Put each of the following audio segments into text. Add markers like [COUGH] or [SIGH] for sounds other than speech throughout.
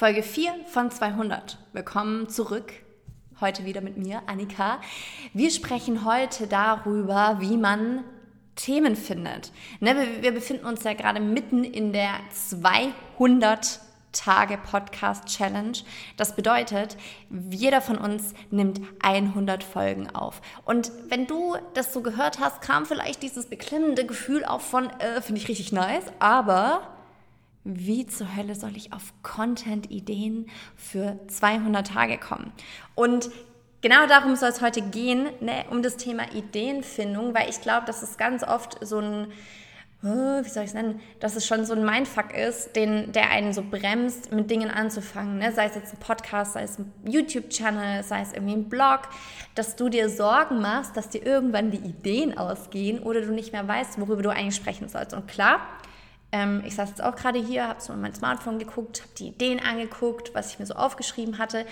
Folge 4 von 200. Willkommen zurück. Heute wieder mit mir, Annika. Wir sprechen heute darüber, wie man Themen findet. Ne, wir, wir befinden uns ja gerade mitten in der 200 Tage Podcast Challenge. Das bedeutet, jeder von uns nimmt 100 Folgen auf. Und wenn du das so gehört hast, kam vielleicht dieses beklemmende Gefühl auch von, äh, finde ich richtig nice, aber wie zur Hölle soll ich auf Content-Ideen für 200 Tage kommen? Und genau darum soll es heute gehen, ne, um das Thema Ideenfindung, weil ich glaube, dass es ganz oft so ein, oh, wie soll ich es nennen, dass es schon so ein Mindfuck ist, den, der einen so bremst, mit Dingen anzufangen. Ne? Sei es jetzt ein Podcast, sei es ein YouTube-Channel, sei es irgendwie ein Blog, dass du dir Sorgen machst, dass dir irgendwann die Ideen ausgehen oder du nicht mehr weißt, worüber du eigentlich sprechen sollst. Und klar, ähm, ich saß jetzt auch gerade hier, habe so in mein Smartphone geguckt, habe die Ideen angeguckt, was ich mir so aufgeschrieben hatte.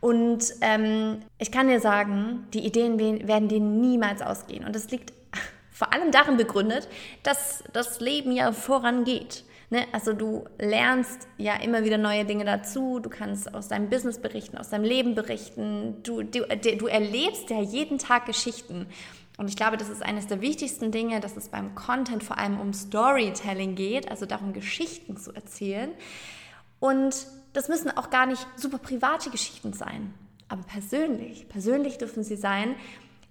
Und ähm, ich kann dir sagen, die Ideen werden dir niemals ausgehen. Und das liegt [LAUGHS] vor allem darin begründet, dass das Leben ja vorangeht. Ne? Also du lernst ja immer wieder neue Dinge dazu, du kannst aus deinem Business berichten, aus deinem Leben berichten, du, du, du erlebst ja jeden Tag Geschichten. Und ich glaube, das ist eines der wichtigsten Dinge, dass es beim Content vor allem um Storytelling geht, also darum, Geschichten zu erzählen. Und das müssen auch gar nicht super private Geschichten sein, aber persönlich. Persönlich dürfen sie sein,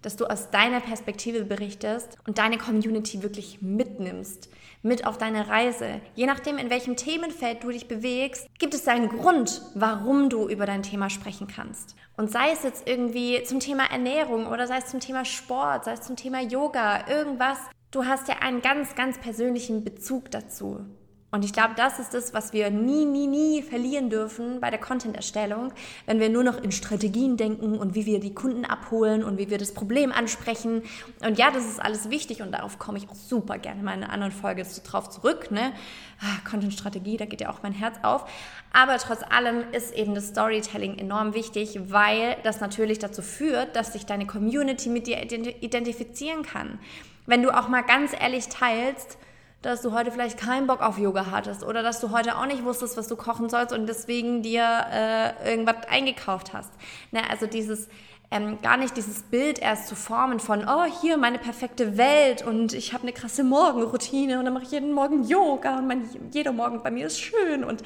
dass du aus deiner Perspektive berichtest und deine Community wirklich mitnimmst, mit auf deine Reise. Je nachdem, in welchem Themenfeld du dich bewegst, gibt es einen Grund, warum du über dein Thema sprechen kannst. Und sei es jetzt irgendwie zum Thema Ernährung oder sei es zum Thema Sport, sei es zum Thema Yoga, irgendwas, du hast ja einen ganz, ganz persönlichen Bezug dazu. Und ich glaube, das ist das, was wir nie, nie, nie verlieren dürfen bei der Content-Erstellung, wenn wir nur noch in Strategien denken und wie wir die Kunden abholen und wie wir das Problem ansprechen. Und ja, das ist alles wichtig und darauf komme ich auch super gerne mal in einer anderen Folge drauf zurück. Ne? Ah, Content-Strategie, da geht ja auch mein Herz auf. Aber trotz allem ist eben das Storytelling enorm wichtig, weil das natürlich dazu führt, dass sich deine Community mit dir identifizieren kann. Wenn du auch mal ganz ehrlich teilst, dass du heute vielleicht keinen Bock auf Yoga hattest oder dass du heute auch nicht wusstest, was du kochen sollst und deswegen dir äh, irgendwas eingekauft hast. Ne, also dieses ähm, gar nicht dieses Bild erst zu formen von, oh, hier meine perfekte Welt und ich habe eine krasse Morgenroutine und dann mache ich jeden Morgen Yoga und mein, jeder Morgen bei mir ist schön und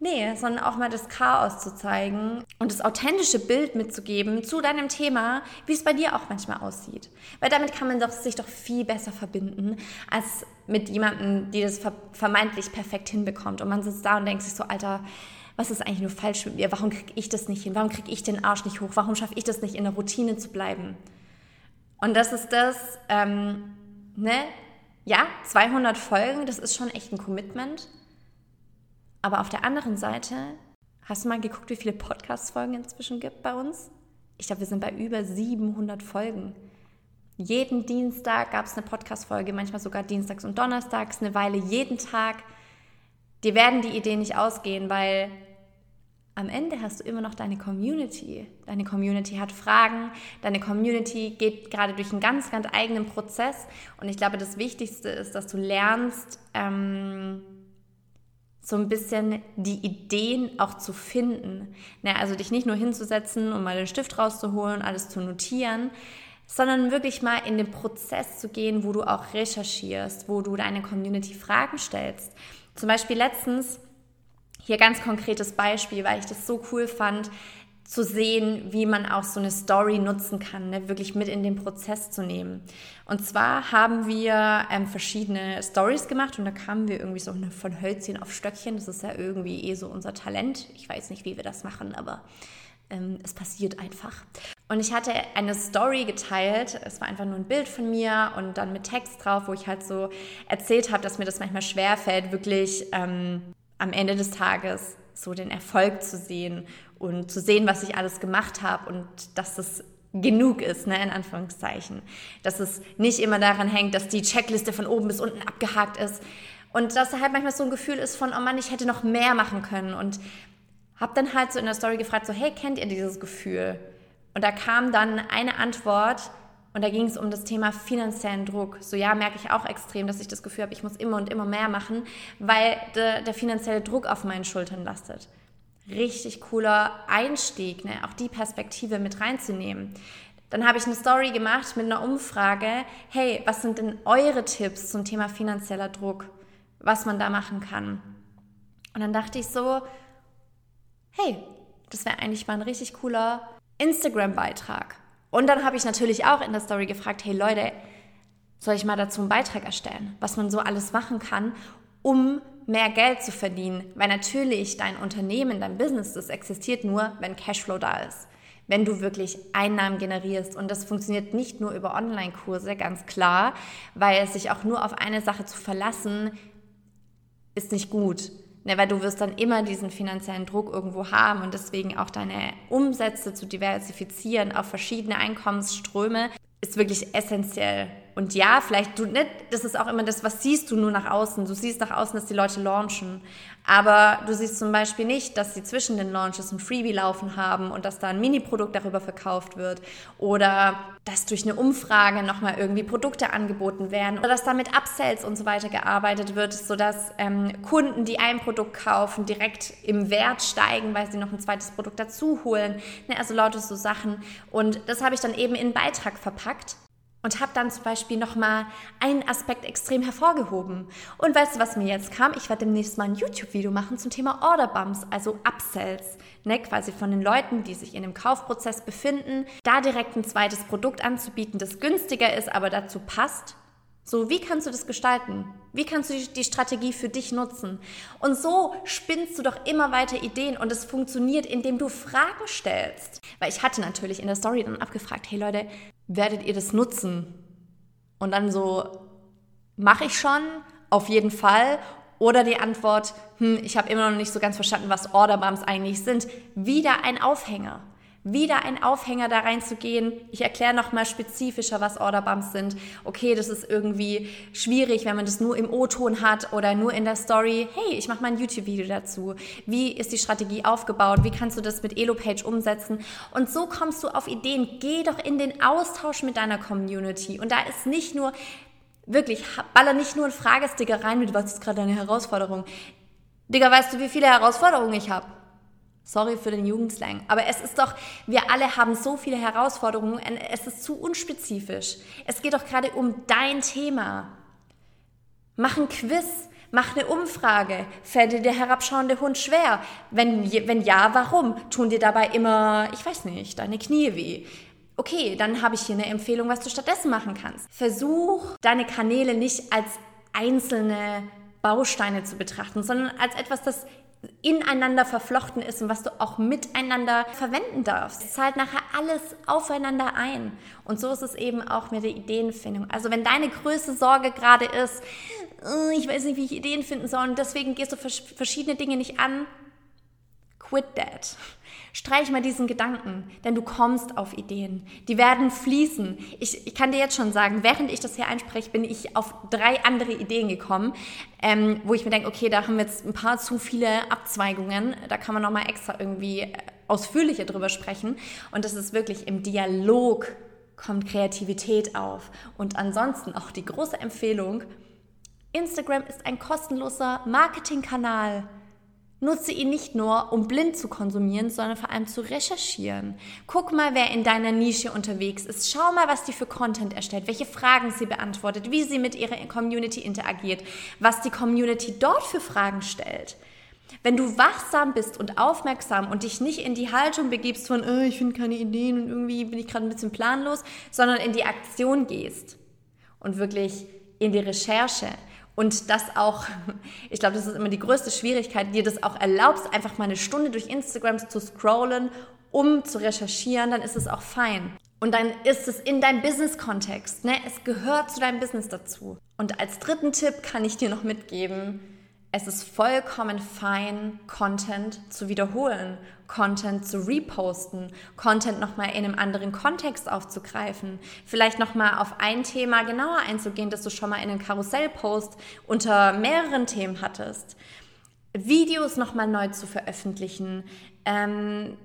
Nee, sondern auch mal das Chaos zu zeigen und das authentische Bild mitzugeben zu deinem Thema, wie es bei dir auch manchmal aussieht. Weil damit kann man doch, sich doch viel besser verbinden, als mit jemandem, die das vermeintlich perfekt hinbekommt. Und man sitzt da und denkt sich so, Alter, was ist eigentlich nur falsch mit mir? Warum kriege ich das nicht hin? Warum kriege ich den Arsch nicht hoch? Warum schaffe ich das nicht, in der Routine zu bleiben? Und das ist das, ähm, ne? Ja, 200 Folgen, das ist schon echt ein Commitment. Aber auf der anderen Seite, hast du mal geguckt, wie viele Podcast-Folgen inzwischen gibt bei uns? Ich glaube, wir sind bei über 700 Folgen. Jeden Dienstag gab es eine Podcast-Folge, manchmal sogar dienstags und donnerstags, eine Weile jeden Tag. Dir werden die Ideen nicht ausgehen, weil am Ende hast du immer noch deine Community. Deine Community hat Fragen, deine Community geht gerade durch einen ganz, ganz eigenen Prozess. Und ich glaube, das Wichtigste ist, dass du lernst, ähm, so ein bisschen die Ideen auch zu finden. Ne, also dich nicht nur hinzusetzen und mal den Stift rauszuholen, alles zu notieren, sondern wirklich mal in den Prozess zu gehen, wo du auch recherchierst, wo du deine Community Fragen stellst. Zum Beispiel letztens, hier ganz konkretes Beispiel, weil ich das so cool fand, zu sehen, wie man auch so eine Story nutzen kann, ne? wirklich mit in den Prozess zu nehmen. Und zwar haben wir ähm, verschiedene Stories gemacht und da kamen wir irgendwie so von Hölzchen auf Stöckchen. Das ist ja irgendwie eh so unser Talent. Ich weiß nicht, wie wir das machen, aber ähm, es passiert einfach. Und ich hatte eine Story geteilt. Es war einfach nur ein Bild von mir und dann mit Text drauf, wo ich halt so erzählt habe, dass mir das manchmal schwerfällt, wirklich ähm, am Ende des Tages so den Erfolg zu sehen und zu sehen, was ich alles gemacht habe und dass das genug ist, ne, in Anführungszeichen. Dass es nicht immer daran hängt, dass die Checkliste von oben bis unten abgehakt ist. Und dass da halt manchmal so ein Gefühl ist von, oh Mann, ich hätte noch mehr machen können. Und habe dann halt so in der Story gefragt, so, hey, kennt ihr dieses Gefühl? Und da kam dann eine Antwort, und da ging es um das Thema finanziellen Druck. So ja, merke ich auch extrem, dass ich das Gefühl habe, ich muss immer und immer mehr machen, weil de, der finanzielle Druck auf meinen Schultern lastet. Richtig cooler Einstieg, ne? auch die Perspektive mit reinzunehmen. Dann habe ich eine Story gemacht mit einer Umfrage. Hey, was sind denn eure Tipps zum Thema finanzieller Druck? Was man da machen kann? Und dann dachte ich so, hey, das wäre eigentlich mal ein richtig cooler Instagram-Beitrag. Und dann habe ich natürlich auch in der Story gefragt, hey Leute, soll ich mal dazu einen Beitrag erstellen, was man so alles machen kann, um mehr Geld zu verdienen? Weil natürlich dein Unternehmen, dein Business, das existiert nur, wenn Cashflow da ist. Wenn du wirklich Einnahmen generierst. Und das funktioniert nicht nur über Online-Kurse, ganz klar, weil sich auch nur auf eine Sache zu verlassen, ist nicht gut. Ne, weil du wirst dann immer diesen finanziellen Druck irgendwo haben und deswegen auch deine Umsätze zu diversifizieren auf verschiedene Einkommensströme ist wirklich essentiell. Und ja, vielleicht du nicht, das ist auch immer das, was siehst du nur nach außen. Du siehst nach außen, dass die Leute launchen. Aber du siehst zum Beispiel nicht, dass sie zwischen den Launches ein Freebie laufen haben und dass da ein Mini-Produkt darüber verkauft wird. Oder dass durch eine Umfrage nochmal irgendwie Produkte angeboten werden. Oder dass da mit Upsells und so weiter gearbeitet wird, sodass ähm, Kunden, die ein Produkt kaufen, direkt im Wert steigen, weil sie noch ein zweites Produkt dazu holen. Ne, also lauter so Sachen. Und das habe ich dann eben in Beitrag verpackt und habe dann zum Beispiel nochmal einen Aspekt extrem hervorgehoben. Und weißt du, was mir jetzt kam? Ich werde demnächst mal ein YouTube-Video machen zum Thema Order Bumps, also Upsells, ne, quasi von den Leuten, die sich in dem Kaufprozess befinden, da direkt ein zweites Produkt anzubieten, das günstiger ist, aber dazu passt. So, wie kannst du das gestalten? Wie kannst du die Strategie für dich nutzen? Und so spinnst du doch immer weiter Ideen und es funktioniert, indem du Fragen stellst. Weil ich hatte natürlich in der Story dann abgefragt, hey Leute, werdet ihr das nutzen? Und dann so, mache ich schon, auf jeden Fall. Oder die Antwort, hm, ich habe immer noch nicht so ganz verstanden, was Orderbumps eigentlich sind. Wieder ein Aufhänger wieder ein Aufhänger da reinzugehen. Ich erkläre nochmal spezifischer, was Orderbumps sind. Okay, das ist irgendwie schwierig, wenn man das nur im O-Ton hat oder nur in der Story. Hey, ich mache mal ein YouTube-Video dazu. Wie ist die Strategie aufgebaut? Wie kannst du das mit Elopage umsetzen? Und so kommst du auf Ideen. Geh doch in den Austausch mit deiner Community. Und da ist nicht nur, wirklich, baller nicht nur ein Fragesticker rein mit, was ist gerade deine Herausforderung? Digga, weißt du, wie viele Herausforderungen ich habe? Sorry für den Jugendslang. Aber es ist doch, wir alle haben so viele Herausforderungen. Es ist zu unspezifisch. Es geht doch gerade um dein Thema. Mach ein Quiz. Mach eine Umfrage. Fällt dir der herabschauende Hund schwer? Wenn, wenn ja, warum? Tun dir dabei immer, ich weiß nicht, deine Knie weh? Okay, dann habe ich hier eine Empfehlung, was du stattdessen machen kannst. Versuch, deine Kanäle nicht als einzelne Bausteine zu betrachten, sondern als etwas, das ineinander verflochten ist und was du auch miteinander verwenden darfst. Es zahlt nachher alles aufeinander ein. Und so ist es eben auch mit der Ideenfindung. Also wenn deine größte Sorge gerade ist, ich weiß nicht, wie ich Ideen finden soll und deswegen gehst du verschiedene Dinge nicht an, quit that. Streich mal diesen Gedanken, denn du kommst auf Ideen. Die werden fließen. Ich, ich kann dir jetzt schon sagen, während ich das hier einspreche, bin ich auf drei andere Ideen gekommen, ähm, wo ich mir denke, okay, da haben wir jetzt ein paar zu viele Abzweigungen. Da kann man nochmal extra irgendwie äh, ausführlicher drüber sprechen. Und das ist wirklich im Dialog kommt Kreativität auf. Und ansonsten auch die große Empfehlung, Instagram ist ein kostenloser Marketingkanal. Nutze ihn nicht nur, um blind zu konsumieren, sondern vor allem zu recherchieren. Guck mal, wer in deiner Nische unterwegs ist. Schau mal, was die für Content erstellt, welche Fragen sie beantwortet, wie sie mit ihrer Community interagiert, was die Community dort für Fragen stellt. Wenn du wachsam bist und aufmerksam und dich nicht in die Haltung begibst von, oh, ich finde keine Ideen und irgendwie bin ich gerade ein bisschen planlos, sondern in die Aktion gehst und wirklich in die Recherche, und das auch, ich glaube, das ist immer die größte Schwierigkeit, dir das auch erlaubst, einfach mal eine Stunde durch Instagram zu scrollen, um zu recherchieren, dann ist es auch fein. Und dann ist es in deinem Business-Kontext. Ne? Es gehört zu deinem Business dazu. Und als dritten Tipp kann ich dir noch mitgeben, es ist vollkommen fein, Content zu wiederholen, Content zu reposten, Content nochmal in einem anderen Kontext aufzugreifen, vielleicht nochmal auf ein Thema genauer einzugehen, das du schon mal in einem Karussellpost unter mehreren Themen hattest. Videos nochmal neu zu veröffentlichen, ähm,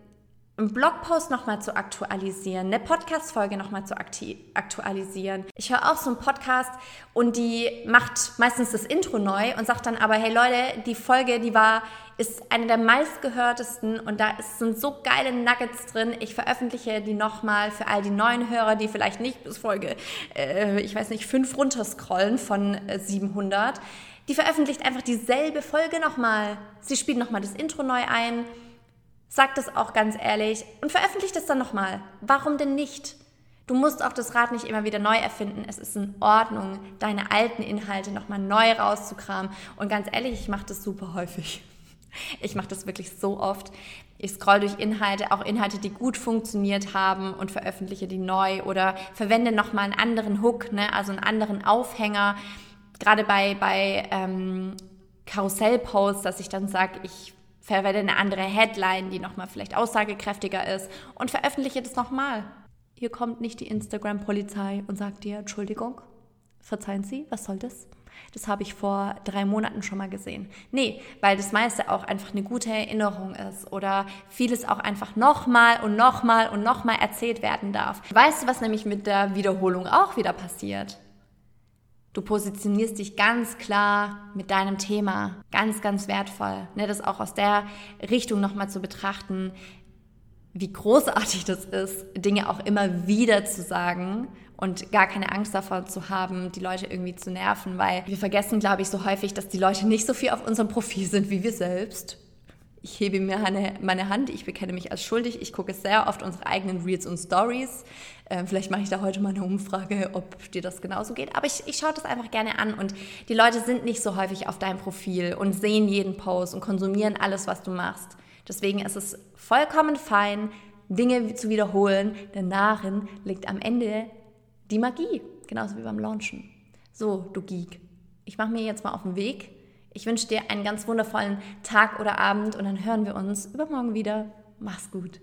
einen Blogpost nochmal zu aktualisieren, eine Podcast-Folge nochmal zu aktualisieren. Ich höre auch so einen Podcast und die macht meistens das Intro neu und sagt dann aber, hey Leute, die Folge, die war ist eine der meistgehörtesten und da sind so geile Nuggets drin. Ich veröffentliche die nochmal für all die neuen Hörer, die vielleicht nicht bis Folge, äh, ich weiß nicht, fünf runterscrollen von äh, 700. Die veröffentlicht einfach dieselbe Folge nochmal. Sie spielt nochmal das Intro neu ein, sagt es auch ganz ehrlich und veröffentlicht es dann nochmal. Warum denn nicht? Du musst auch das Rad nicht immer wieder neu erfinden. Es ist in Ordnung, deine alten Inhalte nochmal neu rauszukramen. Und ganz ehrlich, ich mache das super häufig. [LAUGHS] Ich mache das wirklich so oft. Ich scroll durch Inhalte, auch Inhalte, die gut funktioniert haben und veröffentliche die neu oder verwende nochmal einen anderen Hook, ne, also einen anderen Aufhänger. Gerade bei, bei ähm, Karussellposts, dass ich dann sage, ich verwende eine andere Headline, die nochmal vielleicht aussagekräftiger ist und veröffentliche das nochmal. Hier kommt nicht die Instagram-Polizei und sagt dir, Entschuldigung, verzeihen Sie, was soll das? Das habe ich vor drei Monaten schon mal gesehen. Nee, weil das meiste auch einfach eine gute Erinnerung ist oder vieles auch einfach nochmal und nochmal und nochmal erzählt werden darf. Weißt du, was nämlich mit der Wiederholung auch wieder passiert? Du positionierst dich ganz klar mit deinem Thema, ganz, ganz wertvoll. Ne, das auch aus der Richtung nochmal zu betrachten, wie großartig das ist, Dinge auch immer wieder zu sagen und gar keine Angst davor zu haben, die Leute irgendwie zu nerven, weil wir vergessen, glaube ich, so häufig, dass die Leute nicht so viel auf unserem Profil sind wie wir selbst. Ich hebe mir meine, meine Hand, ich bekenne mich als schuldig, ich gucke sehr oft unsere eigenen Reels und Stories. Ähm, vielleicht mache ich da heute mal eine Umfrage, ob dir das genauso geht. Aber ich, ich schaue das einfach gerne an und die Leute sind nicht so häufig auf deinem Profil und sehen jeden Post und konsumieren alles, was du machst. Deswegen ist es vollkommen fein, Dinge zu wiederholen, denn darin liegt am Ende die Magie, genauso wie beim Launchen. So, du Geek, ich mache mir jetzt mal auf den Weg. Ich wünsche dir einen ganz wundervollen Tag oder Abend und dann hören wir uns übermorgen wieder. Mach's gut.